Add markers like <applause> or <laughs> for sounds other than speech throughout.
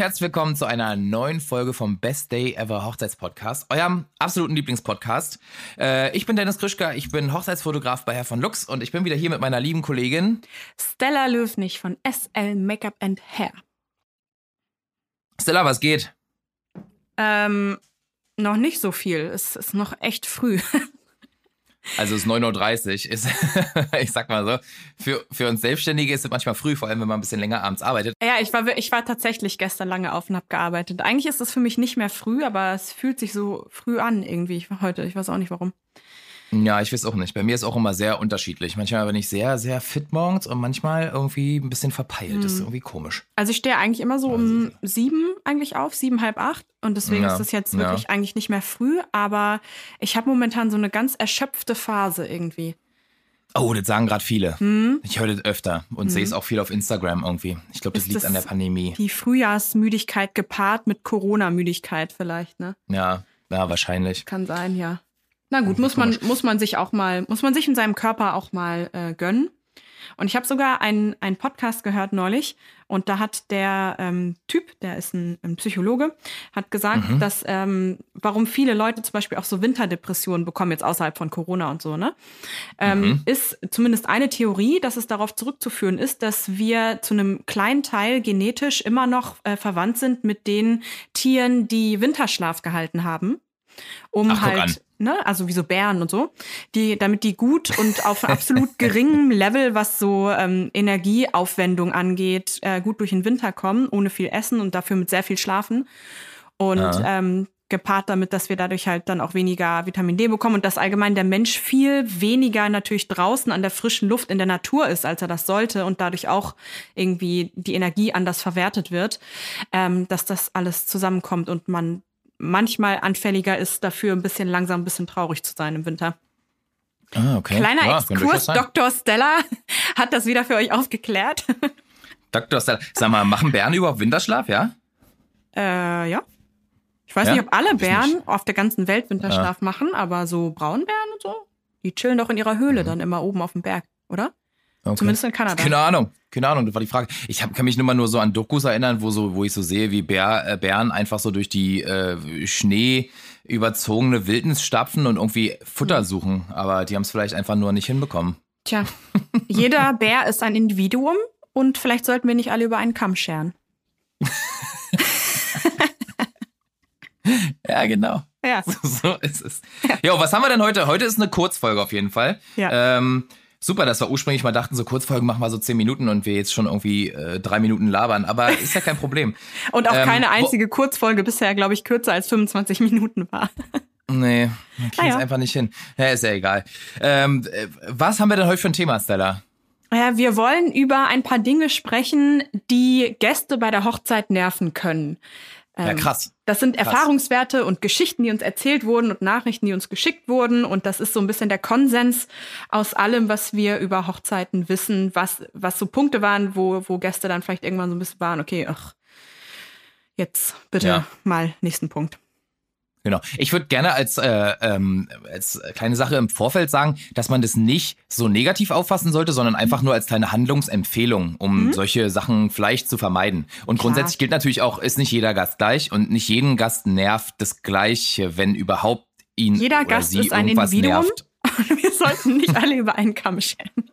Herzlich willkommen zu einer neuen Folge vom Best Day Ever Hochzeitspodcast, eurem absoluten Lieblingspodcast. Äh, ich bin Dennis Krischka, ich bin Hochzeitsfotograf bei Herr von Lux und ich bin wieder hier mit meiner lieben Kollegin Stella Löwnig von SL Makeup and Hair. Stella, was geht? Ähm, noch nicht so viel. Es ist noch echt früh. <laughs> Also es ist 9.30 Uhr. Ist, <laughs> ich sag mal so, für, für uns Selbstständige ist es manchmal früh, vor allem wenn man ein bisschen länger abends arbeitet. Ja, ich war, ich war tatsächlich gestern lange auf und hab gearbeitet. Eigentlich ist es für mich nicht mehr früh, aber es fühlt sich so früh an irgendwie heute. Ich weiß auch nicht warum. Ja, ich weiß auch nicht. Bei mir ist auch immer sehr unterschiedlich. Manchmal bin ich sehr, sehr fit morgens und manchmal irgendwie ein bisschen verpeilt. Hm. Das ist irgendwie komisch. Also ich stehe eigentlich immer so um sieben eigentlich auf, sieben, halb acht. Und deswegen ja, ist es jetzt wirklich ja. eigentlich nicht mehr früh. Aber ich habe momentan so eine ganz erschöpfte Phase irgendwie. Oh, das sagen gerade viele. Hm? Ich höre das öfter und hm. sehe es auch viel auf Instagram irgendwie. Ich glaube, das ist liegt das an der Pandemie. Die Frühjahrsmüdigkeit gepaart mit Corona-Müdigkeit vielleicht, ne? Ja, ja, wahrscheinlich. Kann sein, ja. Na gut, muss man, muss man sich auch mal, muss man sich in seinem Körper auch mal äh, gönnen. Und ich habe sogar einen, einen Podcast gehört neulich und da hat der ähm, Typ, der ist ein, ein Psychologe, hat gesagt, mhm. dass ähm, warum viele Leute zum Beispiel auch so Winterdepressionen bekommen, jetzt außerhalb von Corona und so, ne? Ähm, mhm. Ist zumindest eine Theorie, dass es darauf zurückzuführen ist, dass wir zu einem kleinen Teil genetisch immer noch äh, verwandt sind mit den Tieren, die Winterschlaf gehalten haben um Ach, halt, ne, also wie so Bären und so, die, damit die gut und auf <laughs> absolut geringem Level, was so ähm, Energieaufwendung angeht, äh, gut durch den Winter kommen, ohne viel Essen und dafür mit sehr viel Schlafen. Und ja. ähm, gepaart damit, dass wir dadurch halt dann auch weniger Vitamin D bekommen und dass allgemein der Mensch viel weniger natürlich draußen an der frischen Luft in der Natur ist, als er das sollte und dadurch auch irgendwie die Energie anders verwertet wird, ähm, dass das alles zusammenkommt und man manchmal anfälliger ist, dafür ein bisschen langsam, ein bisschen traurig zu sein im Winter. Ah, okay. Kleiner ja, Exkurs, Dr. Stella <laughs> hat das wieder für euch aufgeklärt. <laughs> Dr. Stella, sag mal, machen Bären überhaupt Winterschlaf, ja? Äh, ja. Ich weiß ja? nicht, ob alle Bären auf der ganzen Welt Winterschlaf ja. machen, aber so Braunbären und so, die chillen doch in ihrer Höhle mhm. dann immer oben auf dem Berg, oder? Okay. Zumindest in Kanada. Keine Ahnung, keine Ahnung, das war die Frage. Ich hab, kann mich nur mal nur so an Dokus erinnern, wo, so, wo ich so sehe, wie Bär, äh, Bären einfach so durch die äh, Schnee überzogene Wildnis stapfen und irgendwie Futter suchen. Aber die haben es vielleicht einfach nur nicht hinbekommen. Tja, <laughs> jeder Bär ist ein Individuum und vielleicht sollten wir nicht alle über einen Kamm scheren. <laughs> ja, genau. Ja. <laughs> So, so ist es. Ja. Jo, was haben wir denn heute? Heute ist eine Kurzfolge auf jeden Fall. Ja. Ähm, super, dass wir ursprünglich mal dachten, so Kurzfolgen machen wir so zehn Minuten und wir jetzt schon irgendwie äh, drei Minuten labern, aber ist ja kein Problem. <laughs> und auch ähm, keine einzige Kurzfolge bisher, glaube ich, kürzer als 25 Minuten war. <laughs> nee, man kriegt es einfach nicht hin. Ja, ist ja egal. Ähm, äh, was haben wir denn heute für ein Thema, Stella? Ja, wir wollen über ein paar Dinge sprechen, die Gäste bei der Hochzeit nerven können. Ja, ähm, krass. Das sind krass. Erfahrungswerte und Geschichten, die uns erzählt wurden und Nachrichten, die uns geschickt wurden. Und das ist so ein bisschen der Konsens aus allem, was wir über Hochzeiten wissen, was, was so Punkte waren, wo, wo Gäste dann vielleicht irgendwann so ein bisschen waren, okay, ach, jetzt bitte ja. mal nächsten Punkt. Genau. Ich würde gerne als, äh, ähm, als kleine Sache im Vorfeld sagen, dass man das nicht so negativ auffassen sollte, sondern einfach nur als kleine Handlungsempfehlung, um mhm. solche Sachen vielleicht zu vermeiden. Und Klar. grundsätzlich gilt natürlich auch, ist nicht jeder Gast gleich und nicht jeden Gast nervt das Gleiche, wenn überhaupt ihn jeder Gast ist ein Individuum. Nervt. Wir sollten nicht alle über einen Kamm scheren.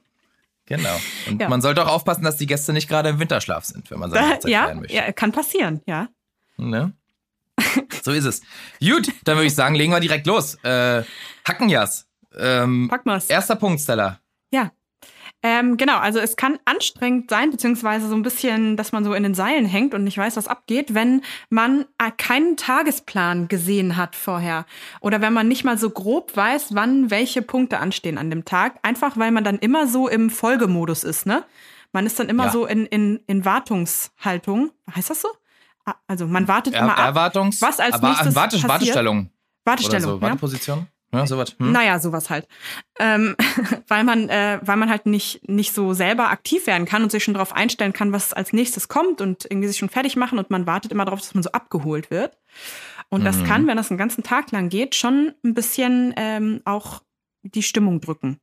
Genau. Und ja. man sollte auch aufpassen, dass die Gäste nicht gerade im Winterschlaf sind, wenn man seine Hochzeit ja, möchte. Ja, kann passieren, ja. Ne? <laughs> so ist es. Gut, dann würde ich sagen, legen wir direkt los. Äh, Hackenjas. Ähm, Pack mal's. Erster Punkt, Stella. Ja. Ähm, genau, also es kann anstrengend sein, beziehungsweise so ein bisschen, dass man so in den Seilen hängt und nicht weiß, was abgeht, wenn man äh, keinen Tagesplan gesehen hat vorher. Oder wenn man nicht mal so grob weiß, wann welche Punkte anstehen an dem Tag. Einfach weil man dann immer so im Folgemodus ist, ne? Man ist dann immer ja. so in, in, in Wartungshaltung. Heißt das so? Ah, also man wartet er, immer ab, Erwartungs, was als aber nächstes Warte, passiert. Wartestellung. Wartestellung, so, Warteposition. Ja, sowas. Hm. Naja, sowas halt. Ähm, <laughs> weil man, äh, weil man halt nicht, nicht so selber aktiv werden kann und sich schon darauf einstellen kann, was als nächstes kommt und irgendwie sich schon fertig machen und man wartet immer darauf, dass man so abgeholt wird. Und das mhm. kann, wenn das einen ganzen Tag lang geht, schon ein bisschen ähm, auch die Stimmung drücken.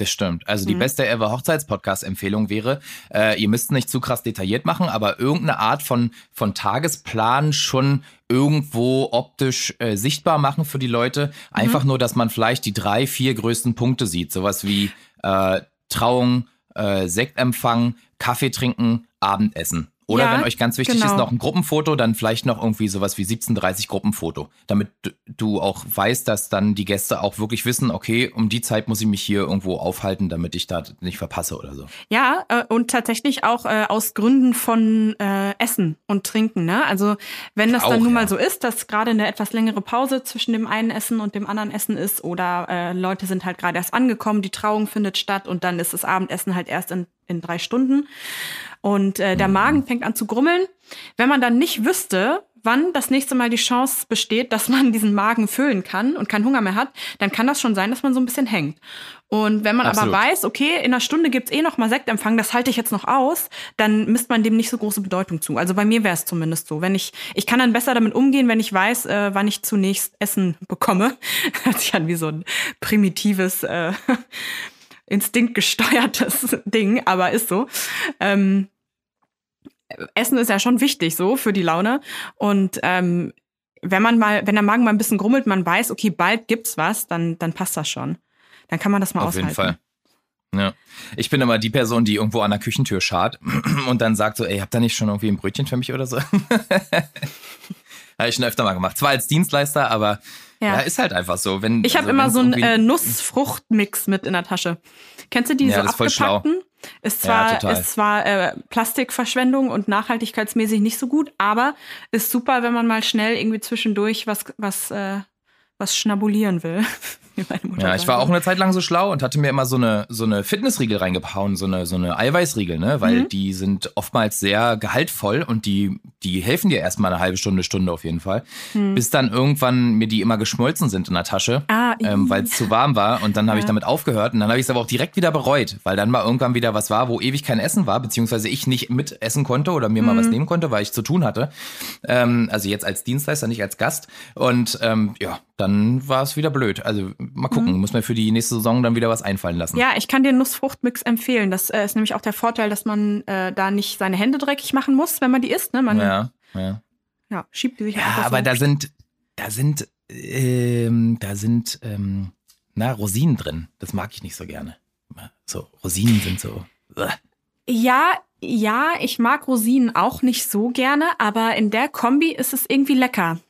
Das stimmt. Also die mhm. beste ever Hochzeitspodcast-Empfehlung wäre, äh, ihr müsst nicht zu krass detailliert machen, aber irgendeine Art von, von Tagesplan schon irgendwo optisch äh, sichtbar machen für die Leute. Einfach mhm. nur, dass man vielleicht die drei, vier größten Punkte sieht. Sowas wie äh, Trauung, äh, Sektempfang, Kaffee trinken, Abendessen. Oder ja, wenn euch ganz wichtig genau. ist, noch ein Gruppenfoto, dann vielleicht noch irgendwie sowas wie 1730 Gruppenfoto. Damit du auch weißt, dass dann die Gäste auch wirklich wissen, okay, um die Zeit muss ich mich hier irgendwo aufhalten, damit ich da nicht verpasse oder so. Ja, äh, und tatsächlich auch äh, aus Gründen von äh, Essen und Trinken. Ne? Also wenn das auch, dann nun mal so ist, dass gerade eine etwas längere Pause zwischen dem einen Essen und dem anderen Essen ist oder Leute sind halt gerade erst angekommen, die Trauung findet statt und dann ist das Abendessen halt erst in, in drei Stunden und äh, der mhm. Magen fängt an zu grummeln. Wenn man dann nicht wüsste, wann das nächste Mal die Chance besteht, dass man <laughs> diesen Magen füllen kann und keinen Hunger mehr hat, dann kann das schon sein, dass man so ein bisschen hängt. Und wenn man Absolut. aber weiß, okay, in einer Stunde gibt's eh noch mal Sektempfang, das halte ich jetzt noch aus, dann misst man dem nicht so große Bedeutung zu. Also bei mir wäre es zumindest so. Wenn ich, ich kann dann besser damit umgehen, wenn ich weiß, äh, wann ich zunächst Essen bekomme. <laughs> Hört sich an wie so ein primitives äh, <laughs> instinktgesteuertes <laughs> Ding, aber ist so. Ähm, Essen ist ja schon wichtig so für die Laune. Und ähm, wenn man mal, wenn der Magen mal ein bisschen grummelt, man weiß, okay, bald gibt's was, dann, dann passt das schon. Dann kann man das mal Auf aushalten. Auf jeden Fall. Ja. Ich bin immer die Person, die irgendwo an der Küchentür schart <clears throat> und dann sagt so, ey, habt ihr nicht schon irgendwie ein Brötchen für mich oder so? <laughs> Habe ich schon öfter mal gemacht. Zwar als Dienstleister, aber ja. ja, ist halt einfach so. Wenn, ich habe also, immer so einen äh, Nussfruchtmix mit in der Tasche. Kennst du die ja, so abgepackten? Ist zwar, ja, ist zwar äh, Plastikverschwendung und nachhaltigkeitsmäßig nicht so gut, aber ist super, wenn man mal schnell irgendwie zwischendurch was, was, äh, was schnabulieren will. <laughs> <laughs> ja, ich war auch eine Zeit lang so schlau und hatte mir immer so eine, so eine Fitnessriegel reingehauen, so eine, so eine Eiweißriegel, ne? Weil mhm. die sind oftmals sehr gehaltvoll und die, die helfen dir erstmal eine halbe Stunde, Stunde auf jeden Fall. Mhm. Bis dann irgendwann mir die immer geschmolzen sind in der Tasche, ah, ähm, weil es zu warm war. Und dann habe ja. ich damit aufgehört. Und dann habe ich es aber auch direkt wieder bereut, weil dann mal irgendwann wieder was war, wo ewig kein Essen war, beziehungsweise ich nicht mit essen konnte oder mir mhm. mal was mhm. nehmen konnte, weil ich zu tun hatte. Ähm, also jetzt als Dienstleister, nicht als Gast. Und ähm, ja, dann war es wieder blöd. Also mal gucken, mhm. muss man für die nächste Saison dann wieder was einfallen lassen. Ja, ich kann dir Nussfruchtmix empfehlen. Das äh, ist nämlich auch der Vorteil, dass man äh, da nicht seine Hände dreckig machen muss, wenn man die isst. Ne? Man, ja, ja. Ja, schiebt die sich ja, einfach aber so. da sind, da sind, ähm, da sind, ähm, na, Rosinen drin. Das mag ich nicht so gerne. So, Rosinen sind so. Ja, ja, ich mag Rosinen auch nicht so gerne, aber in der Kombi ist es irgendwie lecker,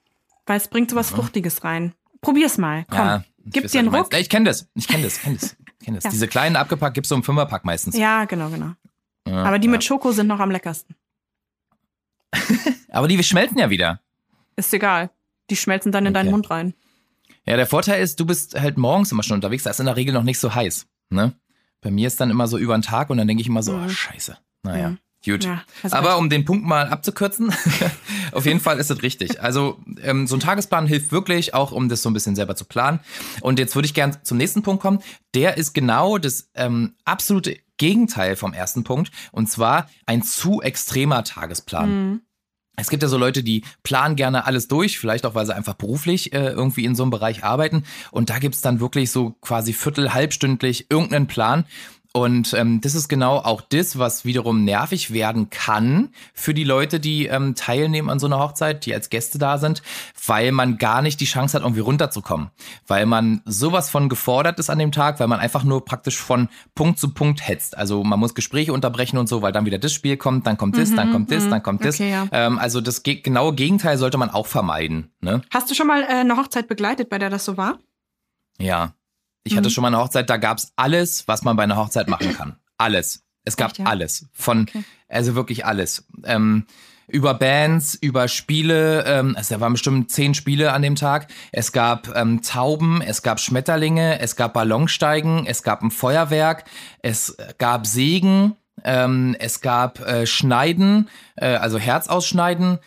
weil es bringt sowas mhm. Fruchtiges rein. Probier's mal. Komm. Ja, Gib dir einen Ruck. Ich kenne das. Ich kenne das. Kenn das. Kenn das. ja. Diese kleinen abgepackt gibt's so im Fünferpack meistens. Ja, genau, genau. Ja, Aber die ja. mit Schoko sind noch am leckersten. <laughs> Aber die schmelzen ja wieder. Ist egal. Die schmelzen dann in okay. deinen Mund rein. Ja, der Vorteil ist, du bist halt morgens immer schon unterwegs, da ist in der Regel noch nicht so heiß. Ne? Bei mir ist dann immer so über den Tag und dann denke ich immer so, mhm. oh, scheiße. Naja. Mhm. Gut. Ja, Aber um den Punkt mal abzukürzen, <laughs> auf jeden Fall ist es richtig. Also ähm, so ein Tagesplan hilft wirklich, auch um das so ein bisschen selber zu planen. Und jetzt würde ich gern zum nächsten Punkt kommen. Der ist genau das ähm, absolute Gegenteil vom ersten Punkt. Und zwar ein zu extremer Tagesplan. Mhm. Es gibt ja so Leute, die planen gerne alles durch, vielleicht auch, weil sie einfach beruflich äh, irgendwie in so einem Bereich arbeiten. Und da gibt's dann wirklich so quasi viertel, halbstündlich irgendeinen Plan. Und ähm, das ist genau auch das, was wiederum nervig werden kann für die Leute, die ähm, teilnehmen an so einer Hochzeit, die als Gäste da sind, weil man gar nicht die Chance hat, irgendwie runterzukommen. Weil man sowas von gefordert ist an dem Tag, weil man einfach nur praktisch von Punkt zu Punkt hetzt. Also man muss Gespräche unterbrechen und so, weil dann wieder das Spiel kommt, dann kommt das, mhm, dann kommt das, mhm. dann kommt das. Okay, ja. ähm, also das ge genaue Gegenteil sollte man auch vermeiden. Ne? Hast du schon mal äh, eine Hochzeit begleitet, bei der das so war? Ja, ich mhm. hatte schon mal eine Hochzeit, da gab's alles, was man bei einer Hochzeit machen kann. Alles. Es gab Echt, ja? alles. Von, okay. also wirklich alles. Ähm, über Bands, über Spiele, ähm, also da waren bestimmt zehn Spiele an dem Tag. Es gab ähm, Tauben, es gab Schmetterlinge, es gab Ballonsteigen, es gab ein Feuerwerk, es gab Sägen, ähm, es gab äh, Schneiden, äh, also Herz ausschneiden,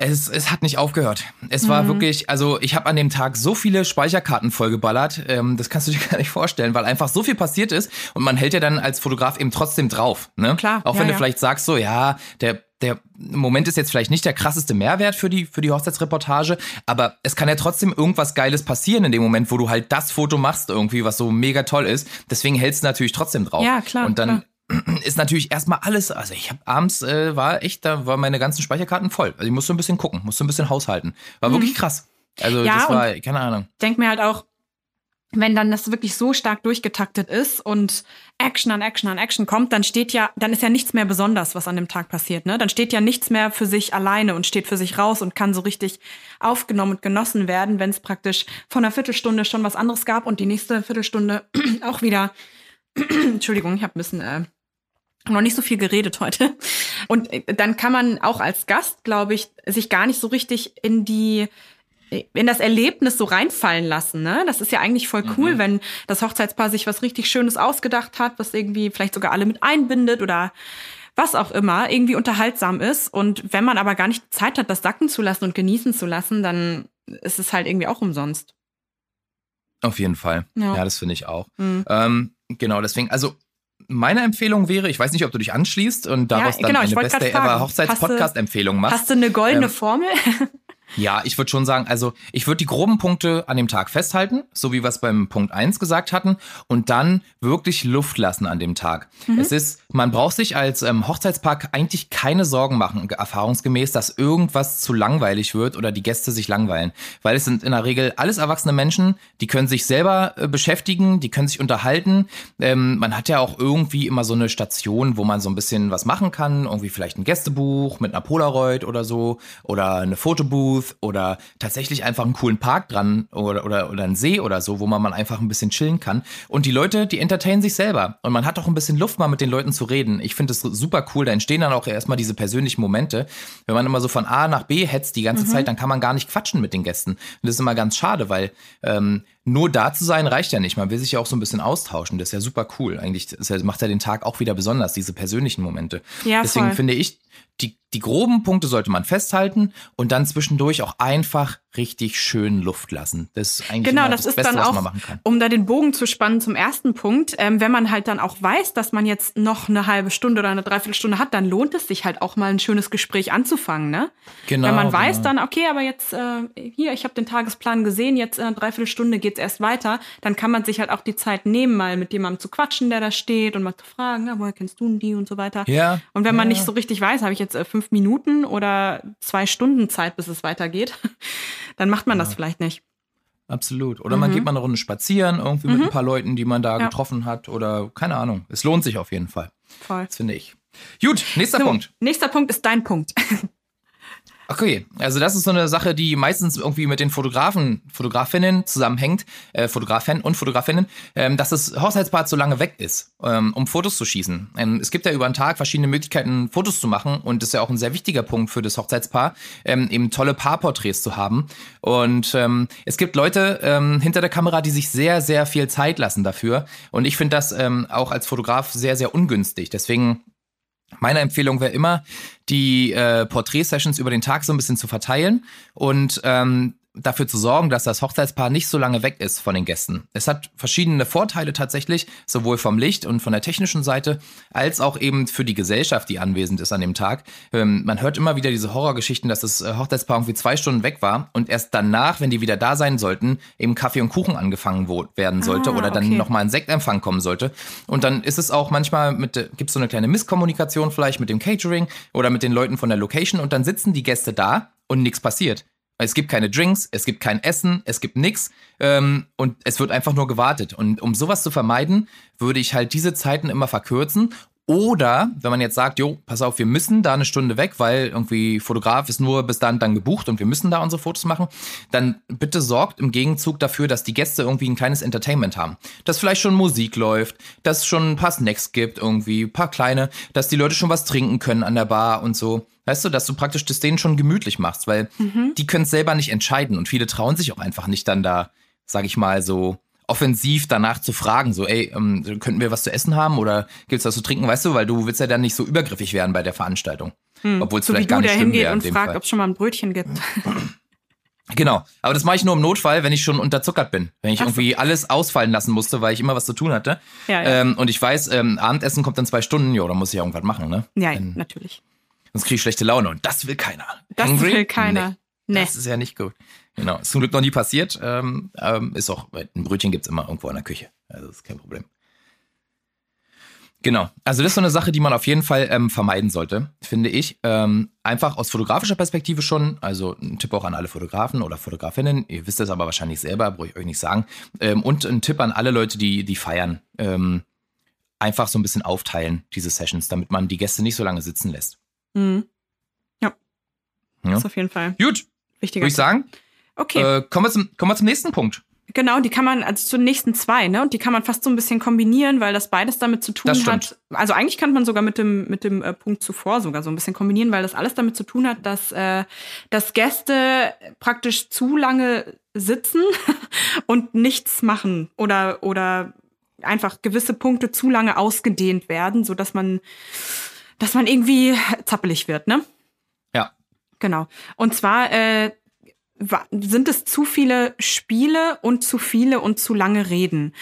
es, es hat nicht aufgehört. Es mhm. war wirklich, also ich habe an dem Tag so viele Speicherkarten vollgeballert, ähm, das kannst du dir <laughs> gar nicht vorstellen, weil einfach so viel passiert ist und man hält ja dann als Fotograf eben trotzdem drauf. Ne? Klar. Auch wenn ja, du ja. vielleicht sagst so, ja, der der Moment ist jetzt vielleicht nicht der krasseste Mehrwert für die, für die Hochzeitsreportage, aber es kann ja trotzdem irgendwas Geiles passieren in dem Moment, wo du halt das Foto machst irgendwie, was so mega toll ist. Deswegen hältst du natürlich trotzdem drauf. Ja, klar. Und dann klar. Ist natürlich erstmal alles, also ich habe abends, äh, war echt, da waren meine ganzen Speicherkarten voll. Also ich musste ein bisschen gucken, musste ein bisschen haushalten. War mhm. wirklich krass. Also ja, das war, keine Ahnung. Denk mir halt auch, wenn dann das wirklich so stark durchgetaktet ist und Action an Action an Action kommt, dann steht ja, dann ist ja nichts mehr besonders, was an dem Tag passiert, ne? Dann steht ja nichts mehr für sich alleine und steht für sich raus und kann so richtig aufgenommen und genossen werden, wenn es praktisch von einer Viertelstunde schon was anderes gab und die nächste Viertelstunde <clears throat> auch wieder. <clears throat> Entschuldigung, ich habe ein bisschen äh, noch nicht so viel geredet heute. Und äh, dann kann man auch als Gast, glaube ich, sich gar nicht so richtig in die in das Erlebnis so reinfallen lassen. Ne? Das ist ja eigentlich voll cool, mhm. wenn das Hochzeitspaar sich was richtig Schönes ausgedacht hat, was irgendwie vielleicht sogar alle mit einbindet oder was auch immer, irgendwie unterhaltsam ist. Und wenn man aber gar nicht Zeit hat, das sacken zu lassen und genießen zu lassen, dann ist es halt irgendwie auch umsonst. Auf jeden Fall. Ja, ja das finde ich auch. Mhm. Ähm, genau, deswegen, also meine Empfehlung wäre, ich weiß nicht, ob du dich anschließt und daraus ja, genau, dann eine beste ever Hochzeits-Podcast-Empfehlung machst. Hast du eine goldene ähm, Formel? Ja, ich würde schon sagen, also ich würde die groben Punkte an dem Tag festhalten, so wie wir es beim Punkt 1 gesagt hatten, und dann wirklich Luft lassen an dem Tag. Mhm. Es ist, man braucht sich als ähm, Hochzeitspark eigentlich keine Sorgen machen, erfahrungsgemäß, dass irgendwas zu langweilig wird oder die Gäste sich langweilen. Weil es sind in der Regel alles erwachsene Menschen, die können sich selber äh, beschäftigen, die können sich unterhalten. Ähm, man hat ja auch irgendwie immer so eine Station, wo man so ein bisschen was machen kann, irgendwie vielleicht ein Gästebuch mit einer Polaroid oder so oder eine Fotobooth Booth oder tatsächlich einfach einen coolen Park dran oder, oder, oder einen See oder so, wo man mal einfach ein bisschen chillen kann. Und die Leute, die entertainen sich selber. Und man hat auch ein bisschen Luft, mal mit den Leuten zu reden. Ich finde es super cool. Da entstehen dann auch erstmal diese persönlichen Momente. Wenn man immer so von A nach B hetzt die ganze mhm. Zeit, dann kann man gar nicht quatschen mit den Gästen. Und das ist immer ganz schade, weil ähm, nur da zu sein reicht ja nicht. Man will sich ja auch so ein bisschen austauschen. Das ist ja super cool. Eigentlich macht ja den Tag auch wieder besonders, diese persönlichen Momente. Ja, Deswegen voll. finde ich, die, die groben Punkte sollte man festhalten und dann zwischendurch auch einfach richtig schön Luft lassen. Das ist eigentlich genau, das, das ist Beste, dann auch, um da den Bogen zu spannen zum ersten Punkt, ähm, wenn man halt dann auch weiß, dass man jetzt noch eine halbe Stunde oder eine Dreiviertelstunde hat, dann lohnt es sich halt auch mal ein schönes Gespräch anzufangen, ne? Genau. Wenn man weiß genau. dann, okay, aber jetzt äh, hier, ich habe den Tagesplan gesehen, jetzt in einer Dreiviertelstunde geht's erst weiter, dann kann man sich halt auch die Zeit nehmen, mal mit jemandem zu quatschen, der da steht und mal zu fragen, na, woher kennst du denn die und so weiter. Ja. Und wenn ja. man nicht so richtig weiß, habe ich jetzt äh, fünf Minuten oder zwei Stunden Zeit, bis es weitergeht, <laughs> dann macht man ja. das vielleicht nicht. Absolut. Oder mhm. man geht mal eine Runde spazieren, irgendwie mhm. mit ein paar Leuten, die man da ja. getroffen hat. Oder keine Ahnung. Es lohnt sich auf jeden Fall. Voll. Das finde ich. Gut, nächster so, Punkt. Nächster Punkt ist dein Punkt. <laughs> Okay, also das ist so eine Sache, die meistens irgendwie mit den Fotografen, Fotografinnen zusammenhängt, äh, Fotografen und Fotografinnen, ähm, dass das Hochzeitspaar zu lange weg ist, ähm, um Fotos zu schießen. Ähm, es gibt ja über den Tag verschiedene Möglichkeiten, Fotos zu machen und das ist ja auch ein sehr wichtiger Punkt für das Hochzeitspaar, ähm, eben tolle Paarporträts zu haben. Und ähm, es gibt Leute ähm, hinter der Kamera, die sich sehr, sehr viel Zeit lassen dafür. Und ich finde das ähm, auch als Fotograf sehr, sehr ungünstig. Deswegen meine Empfehlung wäre immer, die äh, Porträt-Sessions über den Tag so ein bisschen zu verteilen und ähm, dafür zu sorgen, dass das Hochzeitspaar nicht so lange weg ist von den Gästen. Es hat verschiedene Vorteile tatsächlich, sowohl vom Licht und von der technischen Seite, als auch eben für die Gesellschaft, die anwesend ist an dem Tag. Ähm, man hört immer wieder diese Horrorgeschichten, dass das äh, Hochzeitspaar irgendwie zwei Stunden weg war und erst danach, wenn die wieder da sein sollten, eben Kaffee und Kuchen angefangen werden sollte ah, oder dann okay. nochmal ein Sektempfang kommen sollte. Und dann ist es auch manchmal mit, gibt es so eine kleine Misskommunikation vielleicht mit dem Catering oder mit den Leuten von der Location und dann sitzen die Gäste da und nichts passiert. Es gibt keine Drinks, es gibt kein Essen, es gibt nichts ähm, und es wird einfach nur gewartet. Und um sowas zu vermeiden, würde ich halt diese Zeiten immer verkürzen oder wenn man jetzt sagt, jo, pass auf, wir müssen da eine Stunde weg, weil irgendwie Fotograf ist nur bis dann dann gebucht und wir müssen da unsere Fotos machen, dann bitte sorgt im Gegenzug dafür, dass die Gäste irgendwie ein kleines Entertainment haben. Dass vielleicht schon Musik läuft, dass es schon ein paar Snacks gibt, irgendwie ein paar kleine, dass die Leute schon was trinken können an der Bar und so. Weißt du, dass du praktisch das denen schon gemütlich machst, weil mhm. die können es selber nicht entscheiden und viele trauen sich auch einfach nicht dann da, sag ich mal, so offensiv danach zu fragen, so, ey, ähm, könnten wir was zu essen haben oder gibt's was zu trinken, weißt du, weil du willst ja dann nicht so übergriffig werden bei der Veranstaltung. Hm. Obwohl es so vielleicht gar nicht schlimm wäre. und fragt, ob es schon mal ein Brötchen gibt. <clears throat> Genau, aber das mache ich nur im Notfall, wenn ich schon unterzuckert bin. Wenn ich so. irgendwie alles ausfallen lassen musste, weil ich immer was zu tun hatte. Ja, ja. Ähm, und ich weiß, ähm, Abendessen kommt dann zwei Stunden, ja, dann muss ich ja irgendwas machen, ne? Ja, dann, natürlich. Sonst kriege ich schlechte Laune und das will keiner. Das Hangry? will keiner. Nee. Nee. Das ist ja nicht gut. Genau. Ist zum Glück noch nie passiert. Ähm, ähm, ist auch, ein Brötchen gibt es immer irgendwo in der Küche. Also das ist kein Problem. Genau. Also das ist so eine Sache, die man auf jeden Fall ähm, vermeiden sollte, finde ich. Ähm, einfach aus fotografischer Perspektive schon. Also ein Tipp auch an alle Fotografen oder Fotografinnen. Ihr wisst das aber wahrscheinlich selber, brauche ich euch nicht sagen. Ähm, und ein Tipp an alle Leute, die, die feiern. Ähm, einfach so ein bisschen aufteilen, diese Sessions, damit man die Gäste nicht so lange sitzen lässt. Mhm. Ja. ja. Das ist auf jeden Fall. Gut. Wichtiger Würde ich sagen. Okay. Äh, kommen, wir zum, kommen wir zum nächsten Punkt. Genau, die kann man, also zu den nächsten zwei, ne? Und die kann man fast so ein bisschen kombinieren, weil das beides damit zu tun hat. Also eigentlich kann man sogar mit dem, mit dem äh, Punkt zuvor sogar so ein bisschen kombinieren, weil das alles damit zu tun hat, dass, äh, dass Gäste praktisch zu lange sitzen <laughs> und nichts machen oder, oder einfach gewisse Punkte zu lange ausgedehnt werden, so dass man, dass man irgendwie zappelig wird, ne? Genau. Und zwar äh, sind es zu viele Spiele und zu viele und zu lange Reden.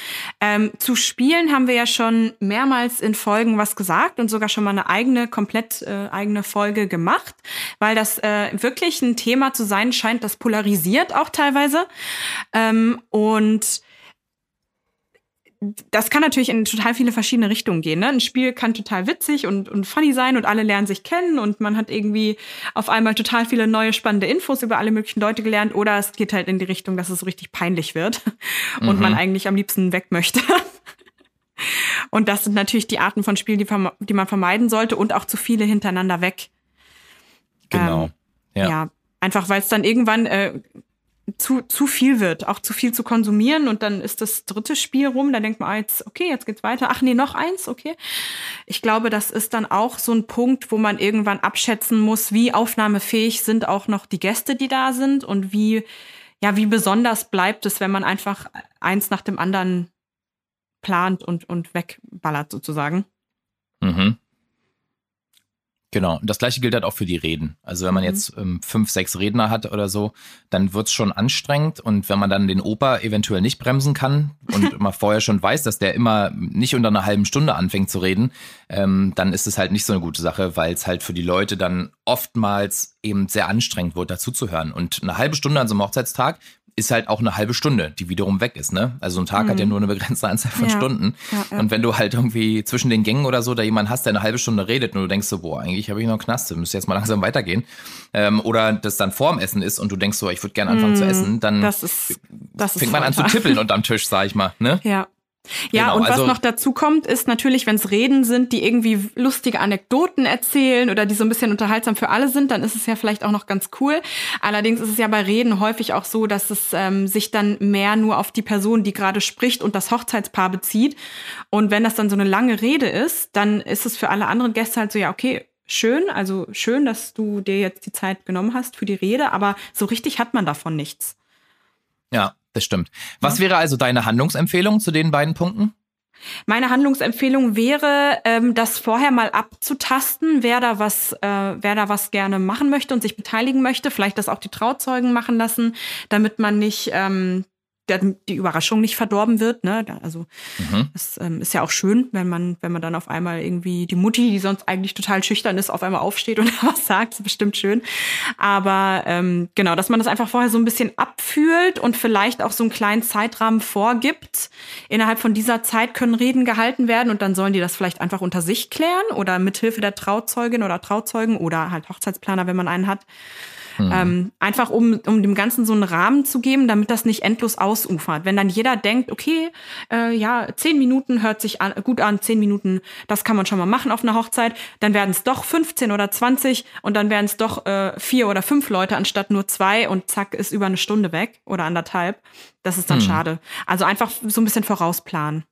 Ähm, zu Spielen haben wir ja schon mehrmals in Folgen was gesagt und sogar schon mal eine eigene, komplett äh, eigene Folge gemacht, weil das äh, wirklich ein Thema zu sein scheint, das polarisiert auch teilweise. Ähm, und das kann natürlich in total viele verschiedene Richtungen gehen. Ne? Ein Spiel kann total witzig und, und funny sein und alle lernen sich kennen und man hat irgendwie auf einmal total viele neue spannende Infos über alle möglichen Leute gelernt oder es geht halt in die Richtung, dass es so richtig peinlich wird <laughs> und mhm. man eigentlich am liebsten weg möchte. <laughs> und das sind natürlich die Arten von Spielen, die, die man vermeiden sollte und auch zu viele hintereinander weg. Genau. Ähm, ja. ja. einfach weil es dann irgendwann äh, zu, zu viel wird, auch zu viel zu konsumieren und dann ist das dritte Spiel rum, da denkt man ah, jetzt, okay, jetzt geht's weiter. Ach nee, noch eins, okay. Ich glaube, das ist dann auch so ein Punkt, wo man irgendwann abschätzen muss, wie aufnahmefähig sind auch noch die Gäste, die da sind und wie, ja, wie besonders bleibt es, wenn man einfach eins nach dem anderen plant und, und wegballert sozusagen. Mhm. Genau. Und das gleiche gilt halt auch für die Reden. Also wenn man mhm. jetzt ähm, fünf, sechs Redner hat oder so, dann wird's schon anstrengend. Und wenn man dann den Opa eventuell nicht bremsen kann und <laughs> man vorher schon weiß, dass der immer nicht unter einer halben Stunde anfängt zu reden, ähm, dann ist es halt nicht so eine gute Sache, weil es halt für die Leute dann oftmals eben sehr anstrengend wird, dazuzuhören. Und eine halbe Stunde an so einem Hochzeitstag ist halt auch eine halbe Stunde, die wiederum weg ist, ne? Also ein Tag mhm. hat ja mhm. nur eine begrenzte Anzahl von ja. Stunden. Ja. Und wenn du halt irgendwie zwischen den Gängen oder so da jemanden hast, der eine halbe Stunde redet und du denkst so, boah, eigentlich habe ich noch Knast, müsste jetzt mal <laughs> langsam weitergehen. Ähm, oder das dann vorm Essen ist und du denkst so, ich würde gerne anfangen mhm. zu essen, dann das ist, das fängt man an zu tippeln <laughs> unterm Tisch, sag ich mal, ne? Ja. Ja, genau, und was also, noch dazu kommt, ist natürlich, wenn es Reden sind, die irgendwie lustige Anekdoten erzählen oder die so ein bisschen unterhaltsam für alle sind, dann ist es ja vielleicht auch noch ganz cool. Allerdings ist es ja bei Reden häufig auch so, dass es ähm, sich dann mehr nur auf die Person, die gerade spricht und das Hochzeitspaar bezieht. Und wenn das dann so eine lange Rede ist, dann ist es für alle anderen Gäste halt so, ja, okay, schön, also schön, dass du dir jetzt die Zeit genommen hast für die Rede, aber so richtig hat man davon nichts. Ja, das stimmt. Was ja. wäre also deine Handlungsempfehlung zu den beiden Punkten? Meine Handlungsempfehlung wäre, ähm, das vorher mal abzutasten, wer da was, äh, wer da was gerne machen möchte und sich beteiligen möchte. Vielleicht das auch die Trauzeugen machen lassen, damit man nicht ähm, der, die Überraschung nicht verdorben wird. Ne? Also mhm. es ähm, ist ja auch schön, wenn man, wenn man dann auf einmal irgendwie die Mutti, die sonst eigentlich total schüchtern ist, auf einmal aufsteht und <laughs> was sagt. Das ist bestimmt schön. Aber ähm, genau, dass man das einfach vorher so ein bisschen abfühlt und vielleicht auch so einen kleinen Zeitrahmen vorgibt. Innerhalb von dieser Zeit können Reden gehalten werden und dann sollen die das vielleicht einfach unter sich klären oder mithilfe der Trauzeugin oder Trauzeugen oder halt Hochzeitsplaner, wenn man einen hat. Mhm. Ähm, einfach um, um dem Ganzen so einen Rahmen zu geben, damit das nicht endlos ausufert. Wenn dann jeder denkt, okay, äh, ja, zehn Minuten hört sich an, gut an, zehn Minuten, das kann man schon mal machen auf einer Hochzeit, dann werden es doch 15 oder 20 und dann werden es doch äh, vier oder fünf Leute anstatt nur zwei und zack, ist über eine Stunde weg oder anderthalb. Das ist dann mhm. schade. Also einfach so ein bisschen vorausplanen.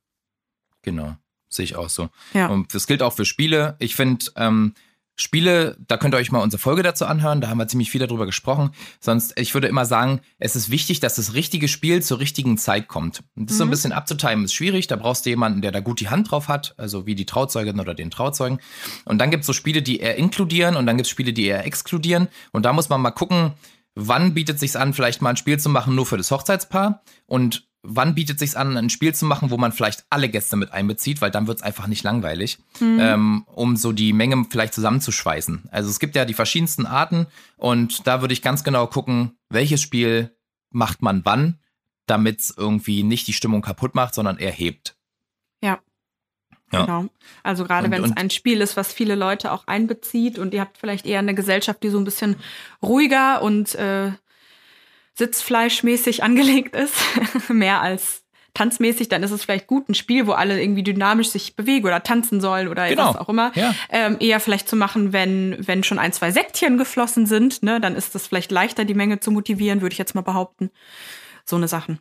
Genau. Sehe ich auch so. Ja. Und das gilt auch für Spiele. Ich finde, ähm, Spiele, da könnt ihr euch mal unsere Folge dazu anhören, da haben wir ziemlich viel darüber gesprochen. Sonst, ich würde immer sagen, es ist wichtig, dass das richtige Spiel zur richtigen Zeit kommt. Und das mhm. so ein mhm. bisschen abzutimen ist schwierig, da brauchst du jemanden, der da gut die Hand drauf hat, also wie die Trauzeugin oder den Trauzeugen. Und dann gibt's so Spiele, die eher inkludieren und dann gibt's Spiele, die eher exkludieren. Und da muss man mal gucken, wann bietet sich's an, vielleicht mal ein Spiel zu machen nur für das Hochzeitspaar und wann bietet sich an, ein Spiel zu machen, wo man vielleicht alle Gäste mit einbezieht, weil dann wird es einfach nicht langweilig, mhm. ähm, um so die Menge vielleicht zusammenzuschweißen. Also es gibt ja die verschiedensten Arten und da würde ich ganz genau gucken, welches Spiel macht man wann, damit es irgendwie nicht die Stimmung kaputt macht, sondern eher hebt. Ja. Ja. Genau. Also gerade wenn es ein Spiel ist, was viele Leute auch einbezieht und ihr habt vielleicht eher eine Gesellschaft, die so ein bisschen ruhiger und äh, sitzfleischmäßig angelegt ist, <laughs> mehr als tanzmäßig, dann ist es vielleicht gut, ein Spiel, wo alle irgendwie dynamisch sich bewegen oder tanzen sollen oder genau. was auch immer. Ja. Ähm, eher vielleicht zu machen, wenn, wenn schon ein, zwei Säckchen geflossen sind, ne, dann ist es vielleicht leichter, die Menge zu motivieren, würde ich jetzt mal behaupten. So eine Sachen.